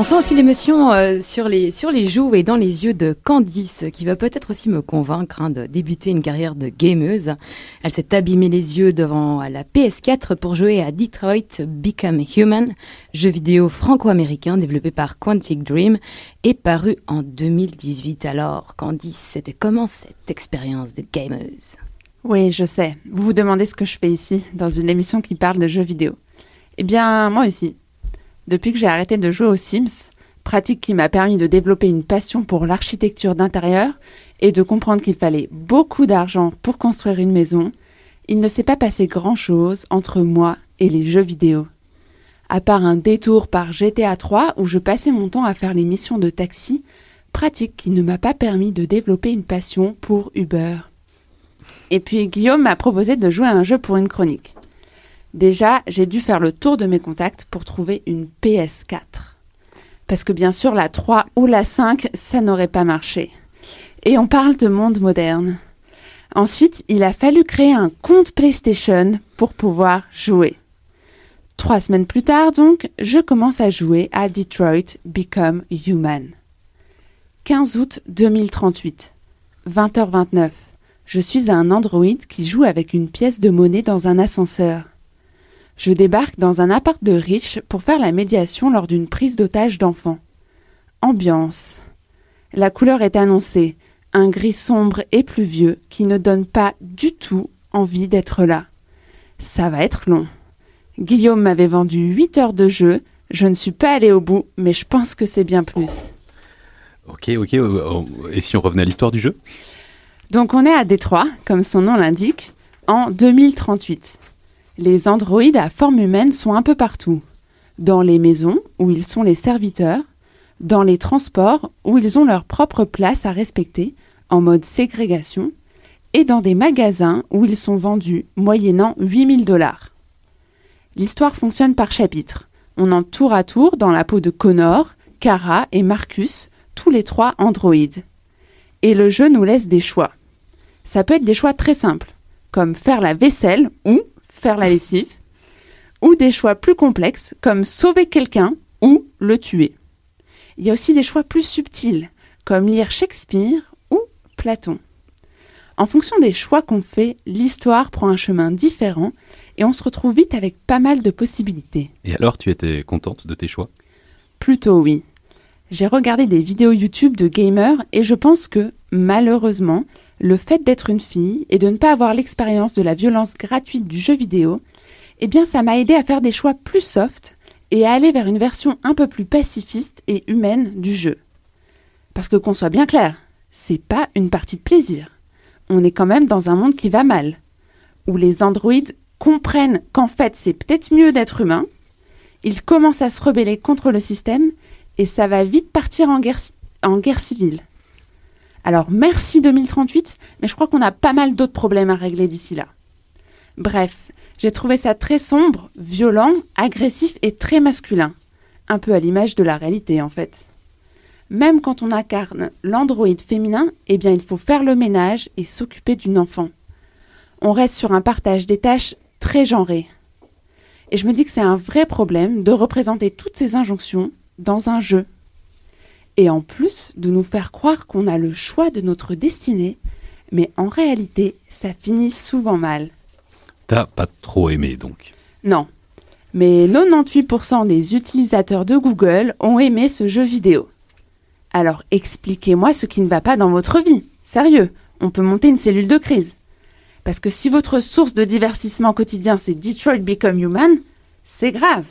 On sent aussi l'émotion euh, sur, les, sur les joues et dans les yeux de Candice, qui va peut-être aussi me convaincre hein, de débuter une carrière de gameuse. Elle s'est abîmée les yeux devant la PS4 pour jouer à Detroit Become Human, jeu vidéo franco-américain développé par Quantic Dream et paru en 2018. Alors, Candice, c'était comment cette expérience de gameuse? Oui, je sais. Vous vous demandez ce que je fais ici, dans une émission qui parle de jeux vidéo. Eh bien, moi aussi. Depuis que j'ai arrêté de jouer aux Sims, pratique qui m'a permis de développer une passion pour l'architecture d'intérieur et de comprendre qu'il fallait beaucoup d'argent pour construire une maison, il ne s'est pas passé grand-chose entre moi et les jeux vidéo. À part un détour par GTA 3 où je passais mon temps à faire les missions de taxi, pratique qui ne m'a pas permis de développer une passion pour Uber. Et puis Guillaume m'a proposé de jouer à un jeu pour une chronique. Déjà, j'ai dû faire le tour de mes contacts pour trouver une PS4. Parce que bien sûr, la 3 ou la 5, ça n'aurait pas marché. Et on parle de monde moderne. Ensuite, il a fallu créer un compte PlayStation pour pouvoir jouer. Trois semaines plus tard, donc, je commence à jouer à Detroit Become Human. 15 août 2038, 20h29. Je suis un androïde qui joue avec une pièce de monnaie dans un ascenseur. Je débarque dans un appart de riche pour faire la médiation lors d'une prise d'otage d'enfants. Ambiance. La couleur est annoncée, un gris sombre et pluvieux qui ne donne pas du tout envie d'être là. Ça va être long. Guillaume m'avait vendu 8 heures de jeu, je ne suis pas allé au bout, mais je pense que c'est bien plus. Ok, ok. Euh, et si on revenait à l'histoire du jeu? Donc on est à Détroit, comme son nom l'indique, en 2038. Les androïdes à forme humaine sont un peu partout. Dans les maisons, où ils sont les serviteurs, dans les transports, où ils ont leur propre place à respecter, en mode ségrégation, et dans des magasins où ils sont vendus moyennant 8000 dollars. L'histoire fonctionne par chapitre. On entre tour à tour dans la peau de Connor, Kara et Marcus, tous les trois androïdes. Et le jeu nous laisse des choix. Ça peut être des choix très simples, comme faire la vaisselle ou faire la lessive, ou des choix plus complexes comme sauver quelqu'un ou le tuer. Il y a aussi des choix plus subtils, comme lire Shakespeare ou Platon. En fonction des choix qu'on fait, l'histoire prend un chemin différent et on se retrouve vite avec pas mal de possibilités. Et alors, tu étais contente de tes choix? Plutôt oui. J'ai regardé des vidéos YouTube de gamers et je pense que, malheureusement, le fait d'être une fille et de ne pas avoir l'expérience de la violence gratuite du jeu vidéo, eh bien ça m'a aidé à faire des choix plus soft et à aller vers une version un peu plus pacifiste et humaine du jeu. Parce que qu'on soit bien clair, c'est pas une partie de plaisir. On est quand même dans un monde qui va mal, où les androïdes comprennent qu'en fait c'est peut-être mieux d'être humain, ils commencent à se rebeller contre le système et ça va vite partir en guerre, en guerre civile. Alors merci 2038, mais je crois qu'on a pas mal d'autres problèmes à régler d'ici là. Bref, j'ai trouvé ça très sombre, violent, agressif et très masculin. Un peu à l'image de la réalité en fait. Même quand on incarne l'androïde féminin, eh bien il faut faire le ménage et s'occuper d'une enfant. On reste sur un partage des tâches très genré. Et je me dis que c'est un vrai problème de représenter toutes ces injonctions dans un jeu et en plus de nous faire croire qu'on a le choix de notre destinée, mais en réalité, ça finit souvent mal. T'as pas trop aimé donc Non. Mais 98% des utilisateurs de Google ont aimé ce jeu vidéo. Alors expliquez-moi ce qui ne va pas dans votre vie. Sérieux, on peut monter une cellule de crise. Parce que si votre source de divertissement quotidien c'est Detroit Become Human, c'est grave.